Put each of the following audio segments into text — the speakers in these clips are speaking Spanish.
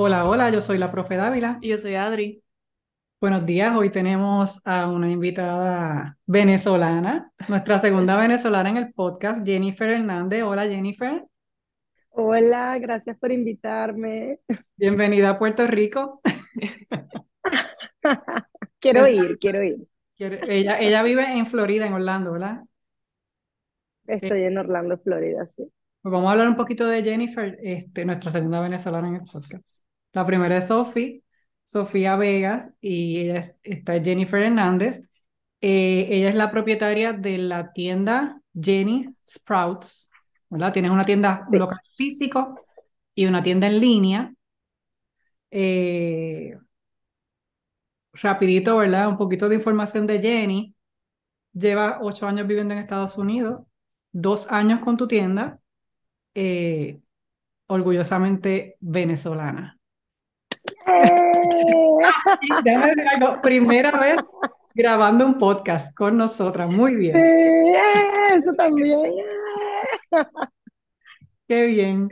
Hola, hola, yo soy la profe Dávila. Y yo soy Adri. Buenos días, hoy tenemos a una invitada venezolana, nuestra segunda venezolana en el podcast, Jennifer Hernández. Hola, Jennifer. Hola, gracias por invitarme. Bienvenida a Puerto Rico. quiero ir, quiero ir. Ella, ella vive en Florida, en Orlando, ¿verdad? Estoy en Orlando, Florida, sí. Pues vamos a hablar un poquito de Jennifer, este, nuestra segunda venezolana en el podcast. La primera es Sophie, Sofía Vegas, y ella es, está Jennifer Hernández. Eh, ella es la propietaria de la tienda Jenny Sprouts, ¿verdad? Tienes una tienda local físico y una tienda en línea. Eh, rapidito, ¿verdad? Un poquito de información de Jenny. Lleva ocho años viviendo en Estados Unidos, dos años con tu tienda, eh, orgullosamente venezolana. Primera vez grabando un podcast con nosotras. Muy bien. eso también. Qué bien.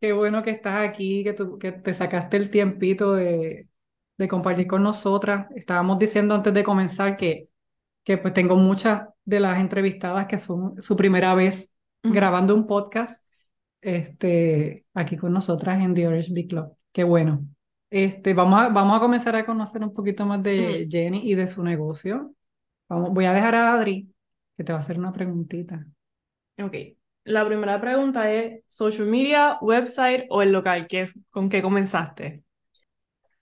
Qué bueno que estás aquí, que, tú, que te sacaste el tiempito de, de compartir con nosotras. Estábamos diciendo antes de comenzar que, que pues tengo muchas de las entrevistadas que son su primera vez grabando un podcast este, aquí con nosotras en The Orange Big Club. Qué bueno. Este, vamos, a, vamos a comenzar a conocer un poquito más de Jenny y de su negocio. Vamos, voy a dejar a Adri que te va a hacer una preguntita. Ok. La primera pregunta es, ¿social media, website o el local? ¿Qué, ¿Con qué comenzaste?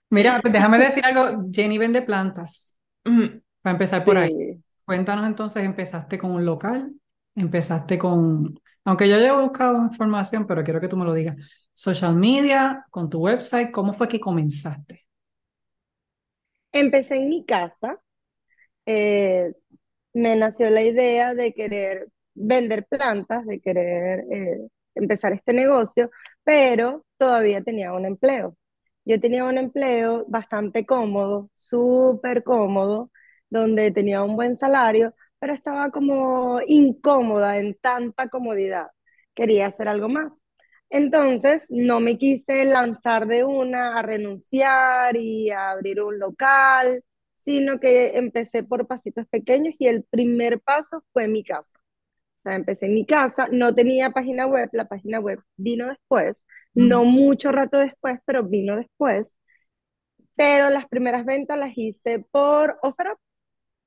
Mira, pues déjame decir algo. Jenny vende plantas. Para empezar por ahí. Cuéntanos entonces, ¿empezaste con un local? ¿Empezaste con aunque yo haya buscado información, pero quiero que tú me lo digas. Social media, con tu website, ¿cómo fue que comenzaste? Empecé en mi casa. Eh, me nació la idea de querer vender plantas, de querer eh, empezar este negocio, pero todavía tenía un empleo. Yo tenía un empleo bastante cómodo, súper cómodo, donde tenía un buen salario, pero estaba como incómoda en tanta comodidad. Quería hacer algo más. Entonces, no me quise lanzar de una a renunciar y a abrir un local, sino que empecé por pasitos pequeños y el primer paso fue mi casa. O sea, empecé en mi casa, no tenía página web, la página web vino después, no mucho rato después, pero vino después. Pero las primeras ventas las hice por OfferUp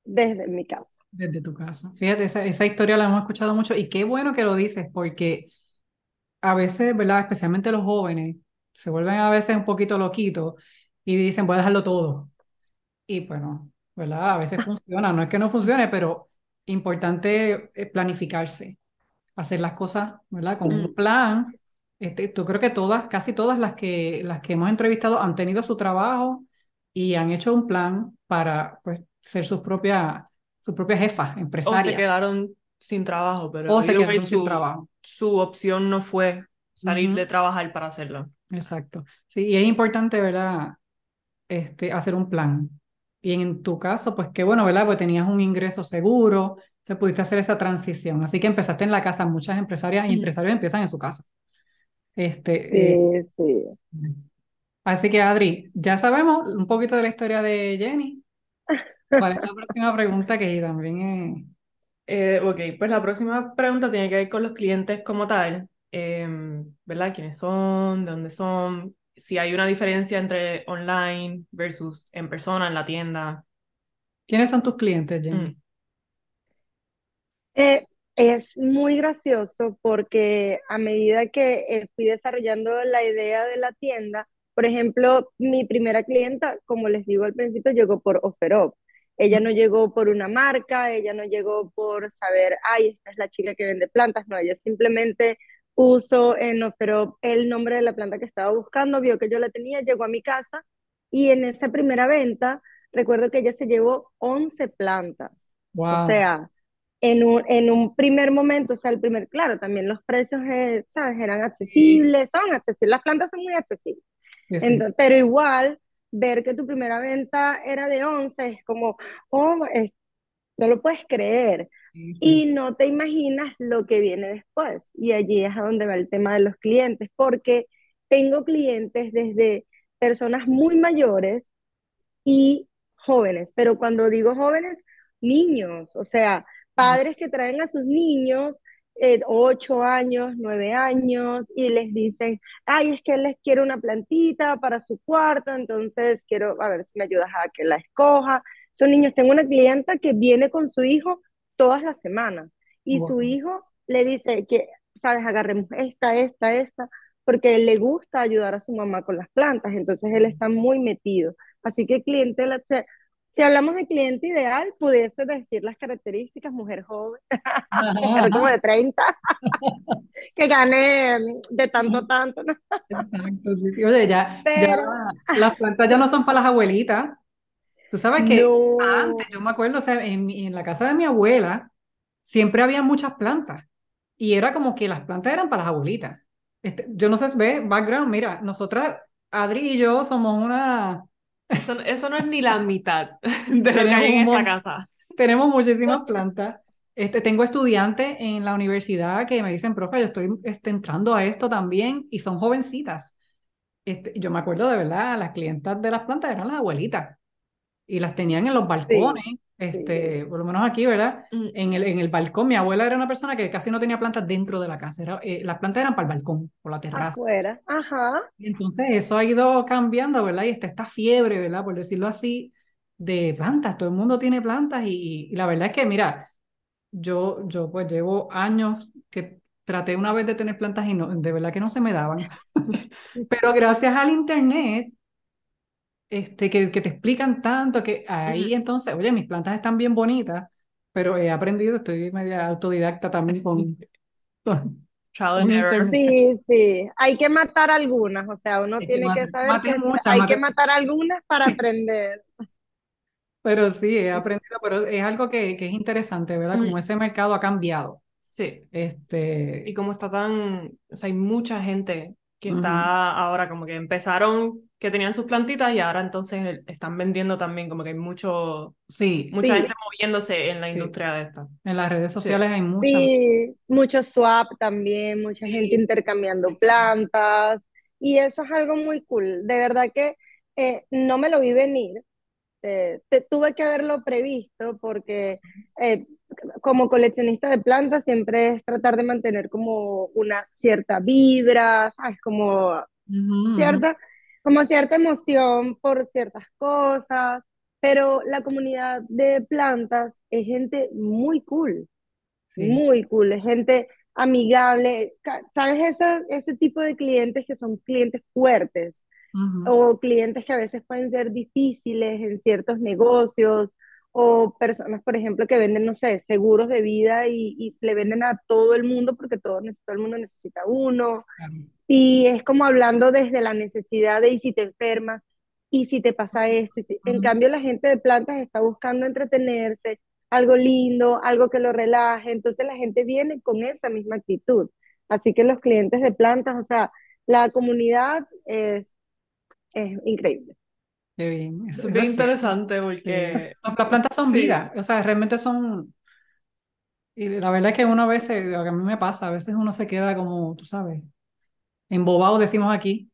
desde mi casa. Desde tu casa. Fíjate, esa, esa historia la hemos escuchado mucho y qué bueno que lo dices porque a veces, ¿verdad? Especialmente los jóvenes se vuelven a veces un poquito loquitos y dicen, voy a dejarlo todo. Y bueno, ¿verdad? A veces funciona, no es que no funcione, pero importante planificarse, hacer las cosas, ¿verdad? Con un mm. plan. Este, yo creo que todas, casi todas las que, las que hemos entrevistado han tenido su trabajo y han hecho un plan para pues, ser sus propias su propia jefa empresaria. O se quedaron sin trabajo, pero o se quedaron su, sin trabajo. Su opción no fue salir de trabajar para hacerlo. Exacto. Sí, y es importante, ¿verdad? Este, hacer un plan. Y en tu caso, pues qué bueno, ¿verdad? Pues tenías un ingreso seguro, te pudiste hacer esa transición. Así que empezaste en la casa. Muchas empresarias y empresarios empiezan en su casa. Este, sí, sí. Así que, Adri, ya sabemos un poquito de la historia de Jenny. ¿Cuál es la próxima pregunta que también es... Eh, ok, pues la próxima pregunta tiene que ver con los clientes como tal, em, ¿verdad? ¿Quiénes son? ¿De dónde son? Si hay una diferencia entre online versus en persona, en la tienda. ¿Quiénes son tus clientes, Jenny? Mm. Eh, es muy gracioso porque a medida que eh, fui desarrollando la idea de la tienda, por ejemplo, mi primera clienta, como les digo al principio, llegó por OfferUp. Ella no llegó por una marca, ella no llegó por saber, ay, esta es la chica que vende plantas, no, ella simplemente puso en Ofero el nombre de la planta que estaba buscando, vio que yo la tenía, llegó a mi casa y en esa primera venta, recuerdo que ella se llevó 11 plantas. O sea, en un, en un primer momento, o sea, el primer, claro, también los precios, eh, ¿sabes? Eran accesibles, son accesibles, las plantas son muy accesibles. pero igual ver que tu primera venta era de 11 es como, oh, no lo puedes creer. Y no te imaginas lo que viene después. Y allí es a donde va el tema de los clientes, porque tengo clientes desde personas muy mayores y jóvenes, pero cuando digo jóvenes, niños, o sea, padres que traen a sus niños eh, ocho años, nueve años, y les dicen, ay, es que les quiero una plantita para su cuarto, entonces quiero, a ver si me ayudas a que la escoja. Son niños, tengo una clienta que viene con su hijo todas las semanas, y su hijo le dice que, sabes, agarremos esta, esta, esta, porque le gusta ayudar a su mamá con las plantas, entonces él está muy metido. Así que cliente, si hablamos de cliente ideal, pudiese decir las características, mujer joven, mujer como de 30, que gane de tanto a tanto. Exacto, sí, sí. Oye, ya, las plantas ya no son para las abuelitas. Tú sabes que antes, yo me acuerdo, o sea, en, en la casa de mi abuela, siempre había muchas plantas. Y era como que las plantas eran para las abuelitas. Este, yo no sé, ve, background, mira, nosotras, Adri y yo somos una... Eso, eso no es ni la mitad de lo que hay en esta casa. Tenemos muchísimas plantas. Este, tengo estudiantes en la universidad que me dicen, profe, yo estoy este, entrando a esto también y son jovencitas. Este, yo me acuerdo de verdad, las clientas de las plantas eran las abuelitas y las tenían en los balcones este, por lo menos aquí, ¿verdad? Mm. En el, en el balcón, mi abuela era una persona que casi no tenía plantas dentro de la casa, era, eh, las plantas eran para el balcón, por la terraza. Afuera, ajá. Y entonces eso ha ido cambiando, ¿verdad? Y está esta fiebre, ¿verdad? Por decirlo así, de plantas, todo el mundo tiene plantas y, y la verdad es que, mira, yo, yo pues llevo años que traté una vez de tener plantas y no, de verdad que no se me daban. Pero gracias al internet este, que, que te explican tanto que ahí entonces, oye, mis plantas están bien bonitas, pero he aprendido, estoy media autodidacta también con... Sí, sí, hay que matar algunas, o sea, uno tiene que, saber que hay que matar algunas para aprender. Pero sí, he aprendido, pero es algo que, que es interesante, ¿verdad? Como ese mercado ha cambiado. Sí. Este... Y como está tan, o sea, hay mucha gente que está ahora como que empezaron que tenían sus plantitas y ahora entonces están vendiendo también como que hay mucho, sí, mucha gente moviéndose en la industria de esta. En las redes sociales hay mucha. Sí, mucho swap también, mucha gente intercambiando plantas y eso es algo muy cool. De verdad que eh, no me lo vi venir. te, tuve que haberlo previsto porque eh, como coleccionista de plantas siempre es tratar de mantener como una cierta vibra, ¿sabes? Como cierta, como cierta emoción por ciertas cosas, pero la comunidad de plantas es gente muy cool, muy cool, es gente amigable, ¿sabes? Ese, ese tipo de clientes que son clientes fuertes o clientes que a veces pueden ser difíciles en ciertos negocios o personas, por ejemplo, que venden, no sé, seguros de vida y, y le venden a todo el mundo porque todo, todo el mundo necesita uno. Y es como hablando desde la necesidad de y si te enfermas, y si te pasa esto. Y En cambio, la gente de plantas está buscando entretenerse, algo lindo, algo que lo relaje. Entonces la gente viene con esa misma actitud. Así que los clientes de plantas, o sea, la comunidad es, es increíble. Qué bien. Es bien interesante porque... Las plantas son vida, o sea, realmente son... Y la verdad es que uno a veces, lo que a mí me pasa, a veces uno se queda como, tú sabes, embobado, decimos aquí,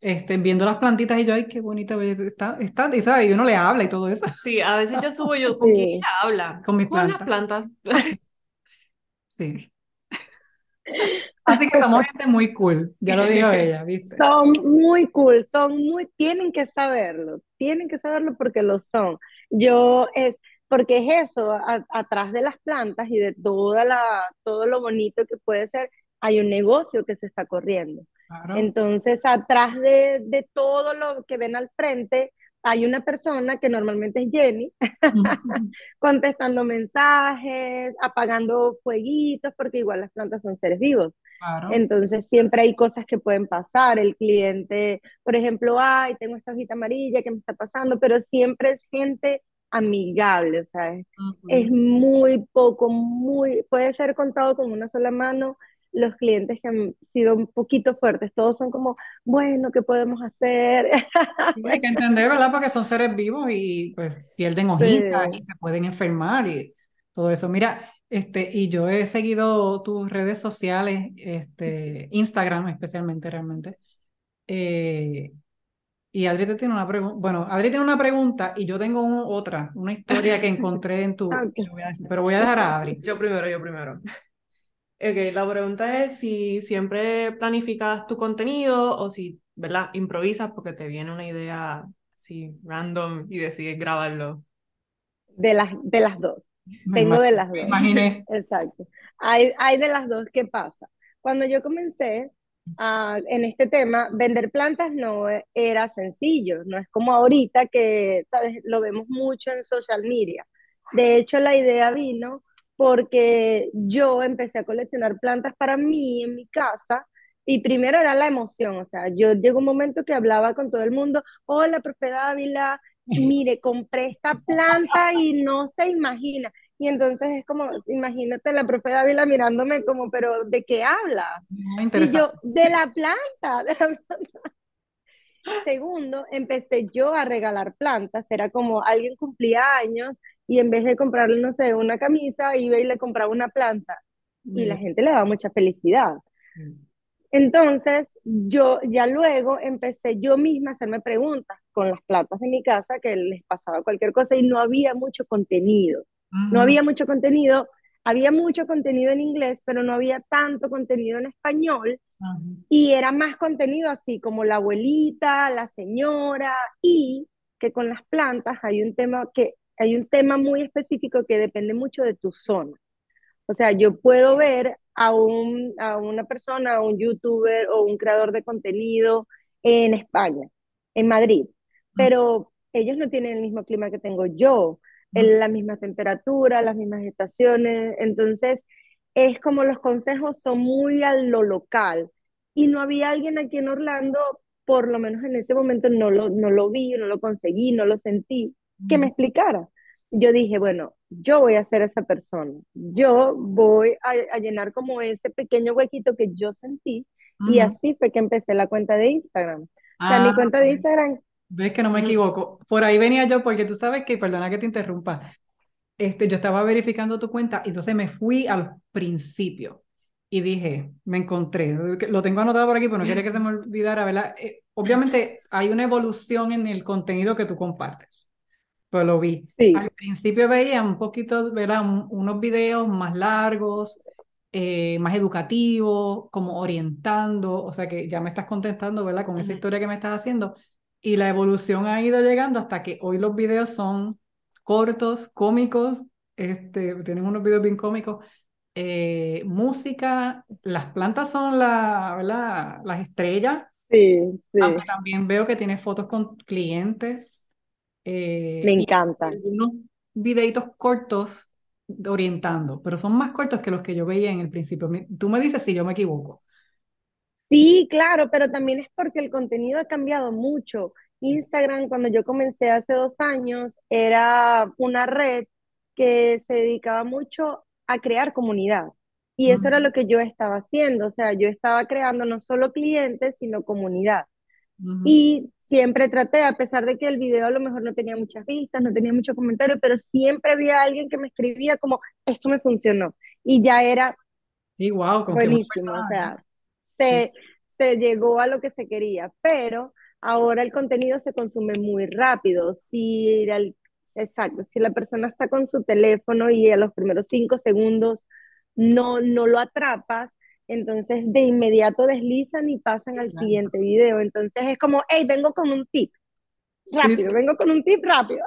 este, viendo las plantitas y yo, ay, qué bonita está, está, y, ¿sabes? y uno le habla y todo eso. Sí, a veces yo subo yo, ¿con quién ella habla? Con mis plantas. Con las plantas. sí. Así que somos gente muy cool, ya lo dijo ella, ¿viste? Son muy cool, son muy, tienen que saberlo, tienen que saberlo porque lo son. Yo es, porque es eso, atrás de las plantas y de toda la, todo lo bonito que puede ser, hay un negocio que se está corriendo. Entonces, atrás de, de todo lo que ven al frente, hay una persona que normalmente es Jenny, contestando mensajes, apagando fueguitos, porque igual las plantas son seres vivos. Entonces siempre hay cosas que pueden pasar. El cliente, por ejemplo, ay, tengo esta hojita amarilla, ¿qué me está pasando? Pero siempre es gente amigable, o sea, es muy poco, muy, puede ser contado con una sola mano los clientes que han sido un poquito fuertes, todos son como, bueno, ¿qué podemos hacer? hay que entender, ¿verdad? Porque son seres vivos y pues pierden hojitas y se pueden enfermar y todo eso. Mira, este, y yo he seguido tus redes sociales, este, Instagram especialmente realmente, Eh, y Adri te tiene una pregunta. Bueno, Adri tiene una pregunta y yo tengo un- otra, una historia que encontré en tu. Ok. que voy a decir, pero voy a dejar a Adri. Yo primero, yo primero. Ok, la pregunta es si siempre planificas tu contenido o si, ¿verdad? Improvisas porque te viene una idea así random y decides grabarlo. De las, de las dos. Me Tengo de las me dos. imaginé. Exacto. Hay, hay de las dos. ¿Qué pasa? Cuando yo comencé ah, en este tema, vender plantas no era sencillo, no es como ahorita que, ¿sabes? Lo vemos mucho en social media. De hecho, la idea vino porque yo empecé a coleccionar plantas para mí en mi casa y primero era la emoción, o sea, yo llegó un momento que hablaba con todo el mundo, hola, profe Dávila, mire, compré esta planta y no se imagina. Y entonces es como, imagínate la profe Dávila mirándome como, pero ¿de qué hablas? Ah, Y yo, de la planta, de la planta. Segundo, empecé yo a regalar plantas, era como alguien cumplía años y en vez de comprarle, no sé, una camisa, iba y le compraba una planta y la Mira. gente le daba mucha felicidad. Entonces, yo ya luego empecé yo misma a hacerme preguntas con las plantas de mi casa que les pasaba cualquier cosa y no había mucho contenido. No Ujú. había mucho contenido, había mucho contenido en inglés, pero no había tanto contenido en español y era más contenido así como la abuelita, la señora y que con las plantas hay un tema que hay un tema muy específico que depende mucho de tu zona. O sea, yo puedo ver a, un, a una persona, a un youtuber o un creador de contenido en España, en Madrid, pero ellos no tienen el mismo clima que tengo yo, el- la misma temperatura, las mismas estaciones, entonces es como los consejos son muy a lo local. Y no había alguien aquí en Orlando, por lo menos en ese momento no lo, no lo vi, no lo conseguí, no lo sentí, que me explicara. Yo dije, bueno, yo voy a ser esa persona, yo voy a, a llenar como ese pequeño huequito que yo sentí y así fue que empecé la cuenta de Instagram. O sea, mi Ah, cuenta de Instagram, ves que no me equivoco. Por ahí venía yo, porque tú sabes que, perdona que te interrumpa, este, yo estaba verificando tu cuenta y entonces me fui al principio y dije, me encontré, lo tengo anotado por aquí, pero no quería que se me olvidara, ¿verdad? Eh, obviamente hay una evolución en el contenido que tú compartes, pues lo vi. sí, Al principio veía un poquito, ¿verdad? Un- unos videos más largos, eh, más educativos, como orientando, o sea que ya me estás contestando, ¿verdad? Con esa Ujú. historia que me estás haciendo. Y la evolución ha ido llegando hasta que hoy los videos son cortos, cómicos, este, tienen unos videos bien cómicos. eh, música, las plantas son la, ¿verdad? Las estrellas, sí, sí, aunque también veo que tienes fotos con clientes eh, me encanta. algunos videitos cortos orientando, pero son más cortos que los que yo veía en el principio. Tú me dices si yo me equivoco. Sí, claro, pero también es porque el contenido ha cambiado mucho. Instagram, cuando yo comencé hace dos años, era una red que se dedicaba mucho a crear comunidad. Y eso era Ujú, lo que yo estaba haciendo. O sea, yo estaba creando no solo clientes, sino comunidad. Y siempre traté, a pesar de que el video a lo mejor no tenía muchas vistas, no tenía mucho comentario, pero siempre había alguien que me escribía como, esto me funcionó. Y ya era Sí, wow, con buenísimo, o sea, se, se llegó a lo que se quería, pero ahora el contenido se consume muy rápido. Si el- exacto, si la persona está con su teléfono y a los primeros cinco segundos no, no lo atrapas, entonces de inmediato deslizan y pasan al Claro. siguiente video. Entonces es como, hey, vengo con un tip, Sí, rápido, vengo con un tip rápido.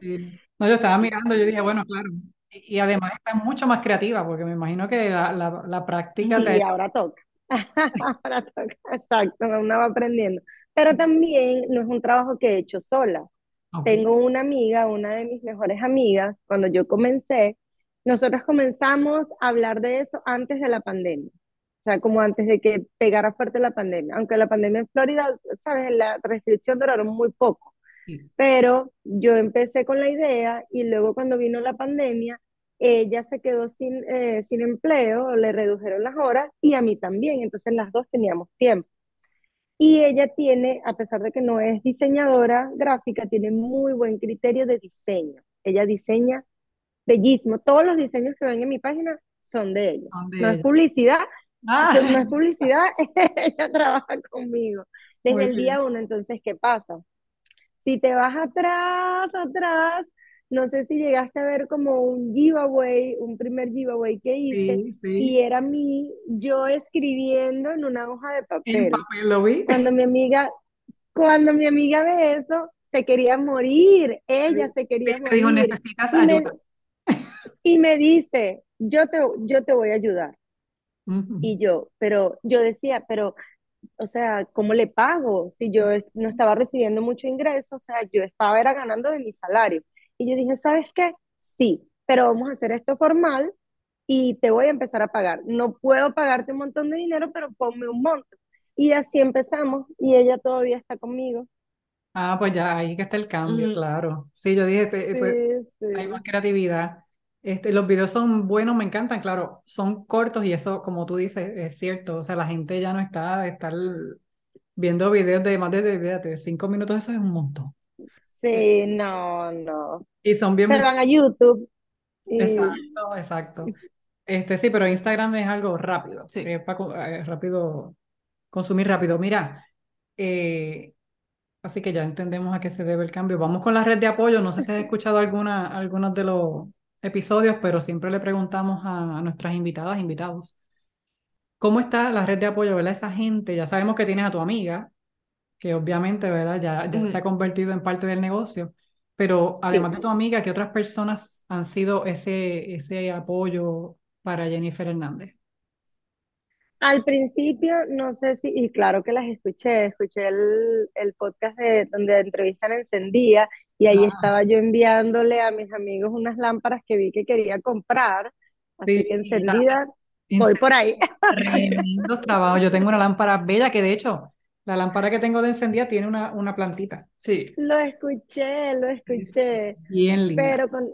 sí. No, yo estaba mirando, yo dije, bueno, claro. Y, y además está mucho más creativa, porque me imagino que la, la, la práctica te Y hecho. ahora toca. Ahora toca, exacto, uno va aprendiendo. Pero también no es un trabajo que he hecho sola. Ok. Tengo una amiga, una de mis mejores amigas, cuando yo comencé, nosotros comenzamos a hablar de eso antes de la pandemia. O sea, como antes de que pegara fuerte la pandemia. Aunque la pandemia en Florida, ¿sabes? La restricción duraron muy poco. Sí. Pero yo empecé con la idea y luego cuando vino la pandemia, ella se quedó sin, eh, sin empleo, le redujeron las horas y a mí también. Entonces las dos teníamos tiempo. Y ella tiene, a pesar de que no es diseñadora gráfica, tiene muy buen criterio de diseño. Ella diseña bellísimo. Todos los diseños que ven en mi página son de ella. Son de No es publicidad, Ah, no es publicidad, ella trabaja conmigo desde muy el día uno. Entonces, ¿qué pasa? Si te vas atrás, atrás, no sé si llegaste a ver como un giveaway, un primer giveaway que hice, Sí, y era mí, yo escribiendo en una hoja de En papel. papel lo vi. Cuando mi amiga, cuando mi amiga ve eso, se quería morir, ella se quería te dijo, morir, necesitas ayuda. Y me dice, yo te, yo te voy a ayudar. Ujú. Y yo, pero yo decía, pero o sea, ¿cómo le pago? Si yo no estaba recibiendo mucho ingreso, o sea, yo estaba era ganando de mi salario. Y yo dije, ¿sabes qué? Sí, pero vamos a hacer esto formal y te voy a empezar a pagar. No puedo pagarte un montón de dinero, pero ponme un monto. Y así empezamos y ella todavía está conmigo. Ah, pues ya, ahí que está el cambio, Ujú. claro. Sí, yo dije, te- Sí, pues, hay más sí. creatividad. Este, los videos son buenos, me encantan, claro, son cortos y eso, como tú dices, es cierto. O sea, la gente ya no está de estar viendo videos de más de, fíjate, cinco minutos, eso es un montón. Sí. Sí, no, no. Y son bien Se van a YouTube y Exacto, exacto. Este, sí, pero Instagram es algo rápido, Sí. es para rápido, consumir rápido. Mira, eh, así que ya entendemos a qué se debe el cambio. Vamos con la red de apoyo. No sé si has escuchado alguna, algunos de los episodios, pero siempre le preguntamos a, a nuestras invitadas, invitados, ¿cómo está la red de apoyo, verdad? Esa gente, ya sabemos que tienes a tu amiga, que obviamente, ¿verdad? Ya, ya se ha convertido en parte del negocio. Pero además sí. de tu amiga, ¿qué otras personas han sido ese, ese apoyo para Jennifer Hernández? Al principio, no sé si, y claro que las escuché, escuché el, el podcast de, donde entrevistan Encendía y ahí Ah, estaba yo enviándole a mis amigos unas lámparas que vi que quería comprar, así que sí, hace encendida, en voy por ahí. tremendos trabajos. Yo tengo una lámpara bella que de hecho, la lámpara que tengo de encendida tiene una, una plantita. Sí. Lo escuché, lo Es escuché, bien linda. pero con,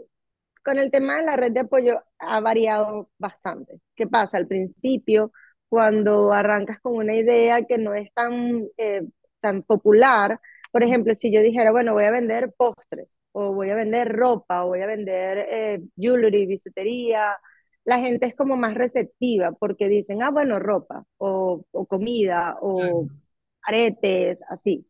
con el tema de la red de apoyo ha variado bastante. ¿Qué pasa? Al principio, cuando arrancas con una idea que no es tan, eh, tan popular, por ejemplo, si yo dijera, bueno, voy a vender postres, o voy a vender ropa, o voy a vender eh, jewelry, bisutería, la gente es como más receptiva porque dicen, ah, bueno, ropa, o, o comida, o Claro. aretes, así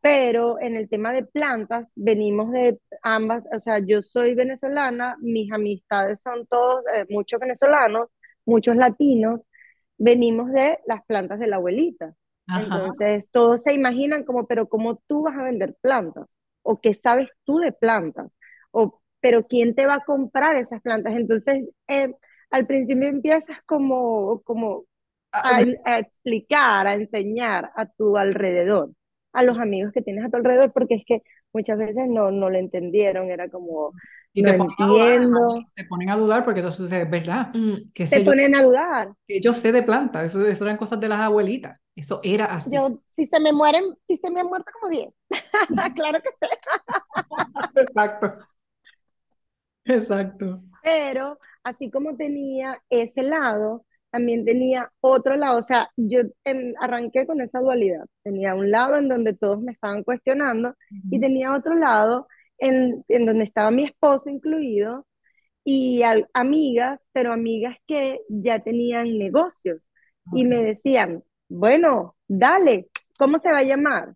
pero en el tema de plantas venimos de ambas, o sea, yo soy venezolana, mis amistades son todos, eh, muchos venezolanos, muchos latinos, venimos de las plantas de la abuelita. Ajá. Entonces, todos se imaginan como, pero ¿cómo tú vas a vender plantas? ¿O qué sabes tú de plantas? O, pero ¿quién te va a comprar esas plantas? Entonces, eh, al principio empiezas como, como a, a explicar, a enseñar a tu alrededor, a los amigos que tienes a tu alrededor, porque es que muchas veces no, no lo entendieron, era como, y te ponen a dudar, te ponen a dudar porque entonces es verdad. Ujú. ¿Qué te yo? ponen a dudar. Que yo sé de plantas, eso, eso eran cosas de las abuelitas. Eso era así. Yo, si se me mueren, si se me han muerto como 10, claro que sé, Exacto, exacto. pero así como tenía ese lado, también tenía otro lado, o sea, yo en- arranqué con esa dualidad, tenía un lado en donde todos me estaban cuestionando y Ujú. tenía otro lado en, en donde estaba mi esposo incluido y al- amigas, pero amigas que ya tenían negocios y me decían, bueno, dale, ¿cómo se va a llamar?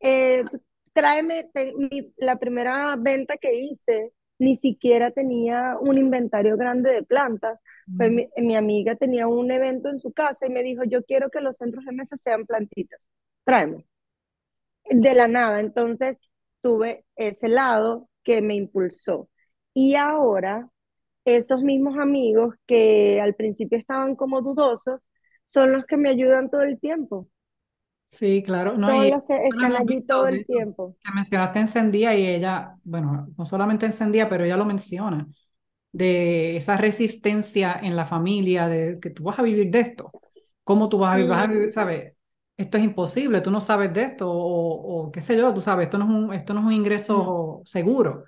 Eh, tráeme, te- mi- la primera venta que hice, ni siquiera tenía un inventario grande de plantas. Pues mi, mi amiga tenía un evento en su casa y me dijo, yo quiero que los centros de mesa sean plantitas, tráeme de la nada. Entonces tuve ese lado que me impulsó. Y ahora, esos mismos amigos que al principio estaban como dudosos, son los que me ayudan todo el tiempo. Sí, claro, no, Son y los que están allí todo el tiempo. que mencionaste encendía y ella, bueno, no solamente encendía, pero ella lo menciona, de esa resistencia en la familia, de que tú vas a vivir de esto, ¿cómo tú vas a vivir? Vas a vivir, ¿sabes? Esto es imposible, tú no sabes de esto, o, o qué sé yo, tú sabes, esto no es un, esto no es un ingreso seguro.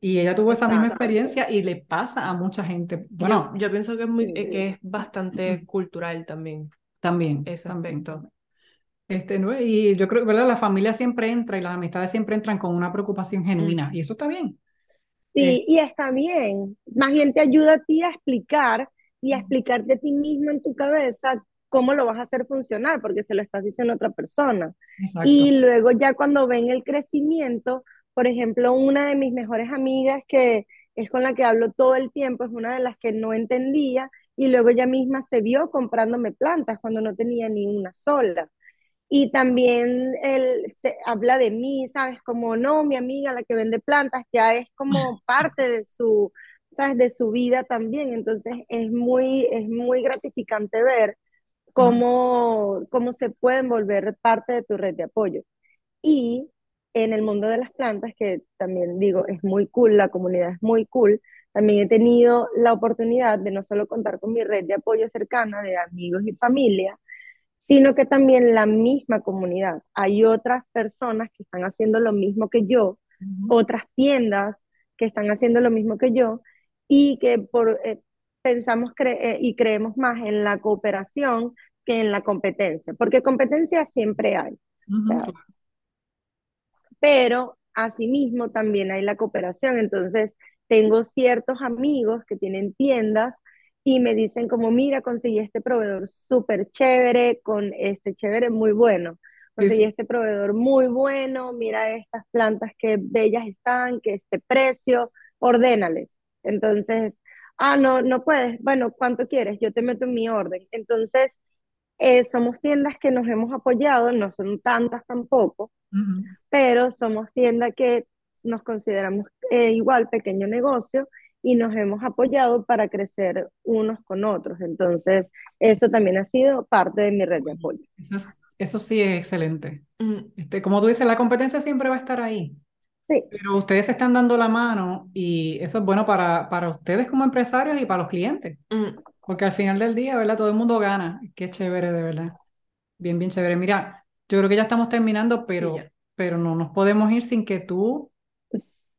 Y ella tuvo esa misma experiencia y le pasa a mucha gente. Y yo, Bueno, yo pienso que es muy, eh, Sí. que es bastante cultural también también, ese también. aspecto. Este, ¿no? Y yo creo, ¿verdad? La familia siempre entra y las amistades siempre entran con una preocupación genuina y eso está bien. Eh, Sí, y está bien. Más bien te ayuda a ti a explicar y a explicarte a ti mismo en tu cabeza cómo lo vas a hacer funcionar, porque se lo estás diciendo a otra persona. Exacto. Y luego ya cuando ven el crecimiento, por ejemplo, una de mis mejores amigas que es con la que hablo todo el tiempo, es una de las que no entendía y luego ella misma se vio comprándome plantas cuando no tenía ni una sola. Y también él se habla de mí, ¿sabes? Como, no, mi amiga, la que vende plantas, ya es como parte de su, ¿sabes? De su vida también. Entonces es muy, es muy gratificante ver cómo, cómo se pueden volver parte de tu red de apoyo. Y en el mundo de las plantas, que también digo, es muy cool, la comunidad es muy cool, también he tenido la oportunidad de no solo contar con mi red de apoyo cercana de amigos y familia, sino que también la misma comunidad. Hay otras personas que están haciendo lo mismo que yo, otras tiendas que están haciendo lo mismo que yo y que por, eh, pensamos eh, y creemos más en la cooperación que en la competencia, porque competencia siempre hay. pero asimismo también hay la cooperación, entonces tengo ciertos amigos que tienen tiendas y me dicen como, mira, conseguí este proveedor súper chévere, con este chévere muy bueno. Conseguí este proveedor muy bueno, mira estas plantas que bellas están, que este precio, ordénales. Entonces, ah, no, no puedes, bueno, ¿cuánto quieres? Yo te meto en mi orden. Entonces, eh, somos tiendas que nos hemos apoyado, no son tantas tampoco, pero somos tiendas que nos consideramos eh, igual pequeño negocio y nos hemos apoyado para crecer unos con otros. Entonces, eso también ha sido parte de mi red de apoyo. Eso, sí es excelente. Este, como tú dices, la competencia siempre va a estar ahí. Sí. Pero ustedes se están dando la mano y eso es bueno para, para ustedes como empresarios y para los clientes. Porque al final del día, ¿verdad? Todo el mundo gana. Qué chévere, de verdad. Bien, bien chévere. Mira, yo creo que ya estamos terminando, pero, pero no nos podemos ir sin que tú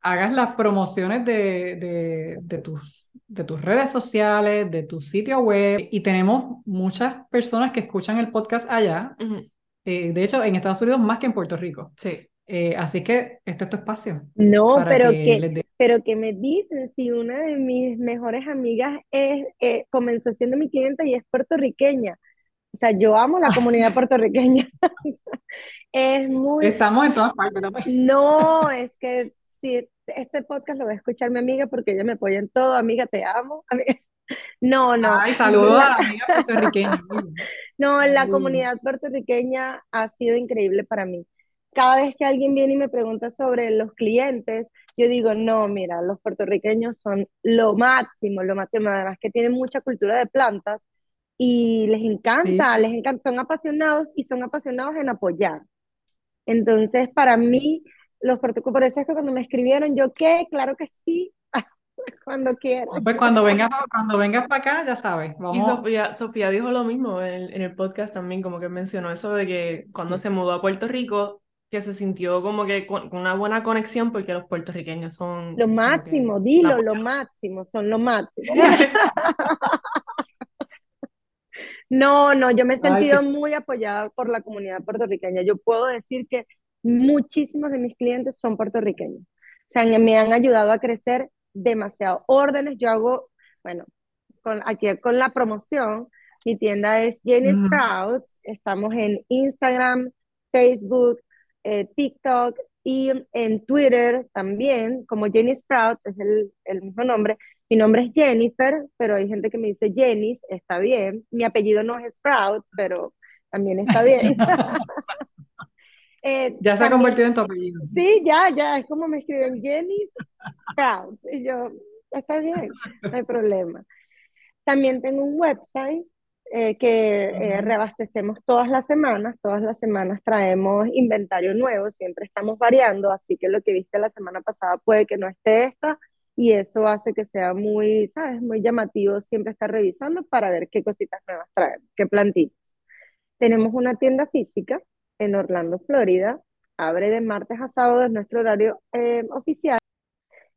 hagas las promociones de, de, tus, de tus redes sociales, de tu sitio web. Y tenemos muchas personas que escuchan el podcast allá. Eh, de hecho, en Estados Unidos más que en Puerto Rico. Sí. Eh, así que este es tu espacio. No, pero que, pero que me dicen si una de mis mejores amigas es, eh, comenzó siendo mi cliente y es puertorriqueña. O sea, yo amo la comunidad puertorriqueña. es muy... Estamos en todas partes. No, es que si este podcast lo va a escuchar mi amiga porque ella me apoya en todo. Amiga, te amo. No, no. Ay, saludos a la amiga puertorriqueña. No, la comunidad puertorriqueña ha sido increíble para mí cada vez que alguien viene y me pregunta sobre los clientes, yo digo, no, mira, los puertorriqueños son lo máximo, lo máximo, además que tienen mucha cultura de plantas y les encanta, les encanta, son apasionados y son apasionados en apoyar. Entonces, para mí, los puertorriqueños, por eso es que cuando me escribieron, yo, ¿qué? Claro que sí, cuando quieras. Pues cuando vengas cuando vengas para acá, ya sabes. Y Sofía, Sofía dijo lo mismo en, en, el podcast también, como que mencionó eso de que cuando se mudó a Puerto Rico, que se sintió como que con, una buena conexión porque los puertorriqueños son... Lo máximo, dilo, lo máximo, son lo máximo. no, no, yo me he sentido muy apoyada por la comunidad puertorriqueña. Yo puedo decir que muchísimos de mis clientes son puertorriqueños. O sea, me han ayudado a crecer demasiado. Órdenes, yo hago, bueno, con, aquí con la promoción, mi tienda es Jenny Sprouts, estamos en Instagram, Facebook, eh, TikTok y en Twitter también, como Jenny Sprout, es el, el, mismo nombre. Mi nombre es Jennifer, pero hay gente que me dice Jenny, está bien. Mi apellido no es Sprout, pero también está bien. eh, ya se ha convertido en tu apellido. Sí, ya, ya, es como me escriben Jenny Sprout. Y yo, está bien, no hay problema. También tengo un website eh, que eh, reabastecemos todas las semanas, todas las semanas traemos inventario nuevo, siempre estamos variando, así que lo que viste la semana pasada puede que no esté esta y eso hace que sea muy, ¿sabes? Muy llamativo siempre estar revisando para ver qué cositas nuevas traemos, qué plantillas. Tenemos una tienda física en Orlando, Florida, abre de martes a sábado, es nuestro horario eh, oficial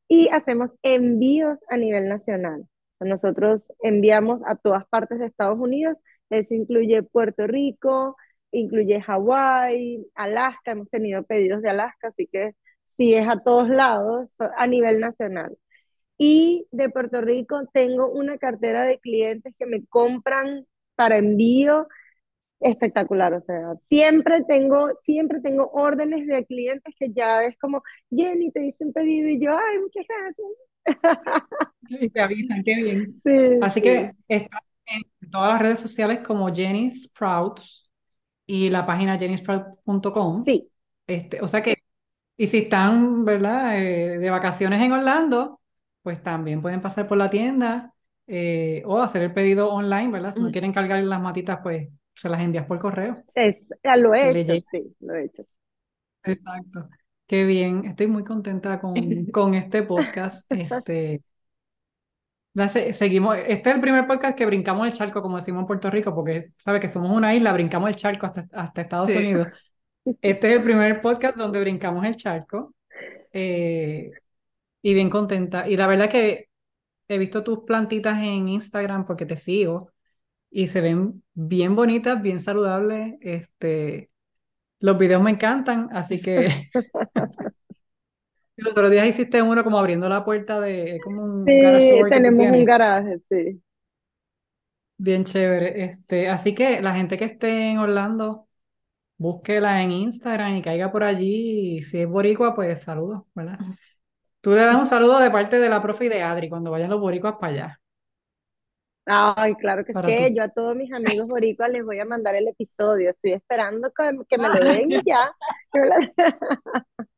y hacemos envíos a nivel nacional. Nosotros enviamos a todas partes de Estados Unidos, eso incluye Puerto Rico, incluye Hawái, Alaska, hemos tenido pedidos de Alaska, así que sí es a todos lados, a nivel nacional. Y de Puerto Rico tengo una cartera de clientes que me compran para envío espectacular, o sea, siempre tengo, siempre tengo órdenes de clientes que ya es como, Jenny, te hice un pedido y yo, ay, muchas gracias. Y te avisan, qué bien. Sí, Así sí. que está en todas las redes sociales como Jenny Sprouts y la página jennysprout.com. Sí, Este, o sea que, y si están, ¿verdad?, eh, de vacaciones en Orlando, pues también pueden pasar por la tienda eh, o hacer el pedido online, ¿verdad? Si no quieren cargar las matitas, pues se las envías por correo. es, ya lo he hecho, sí, lo he hecho. Exacto. Qué bien. Estoy muy contenta con, con este podcast. Este, seguimos. Este es el primer podcast que brincamos el charco, como decimos en Puerto Rico, porque sabe que somos una isla, brincamos el charco hasta, hasta Estados Sí. Unidos. Este es el primer podcast donde brincamos el charco. eh, y bien contenta. Y la verdad que he visto tus plantitas en Instagram porque te sigo y se ven bien bonitas, bien saludables. Este, los videos me encantan, así que los otros días hiciste uno como abriendo la puerta de es como un Sí, tenemos un garaje, sí. Bien chévere. Este, así que la gente que esté en Orlando, búsquela en Instagram y caiga por allí. Y si es boricua, pues saludos, ¿verdad? Tú le das un saludo de parte de la profe y de Adri cuando vayan los boricuas para allá. Ay, claro que sí, yo a todos mis amigos boricuas les voy a mandar el episodio. Estoy esperando que, me lo den y ya.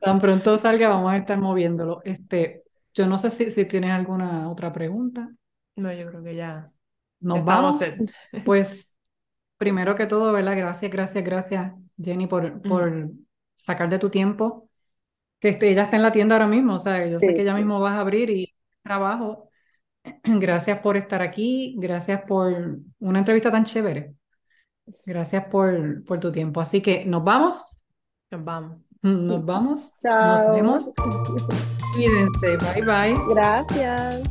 Tan pronto salga, vamos a estar moviéndolo. Este, yo no sé si, si tienes alguna otra pregunta. No, yo creo que ya, ya Nos estamos vamos. Pues primero que todo, ¿verdad? Gracias, gracias, gracias, Jenny, por, Mm. por sacar de tu tiempo. Que este, ella está en la tienda ahora mismo, o sea, yo sé que ya sí. mismo vas a abrir y trabajo. Gracias por estar aquí, gracias por una entrevista tan chévere. Gracias por, por tu tiempo. Así que nos vamos, Nos vamos. nos vamos, nos vemos. Cuídense, bye bye. Gracias.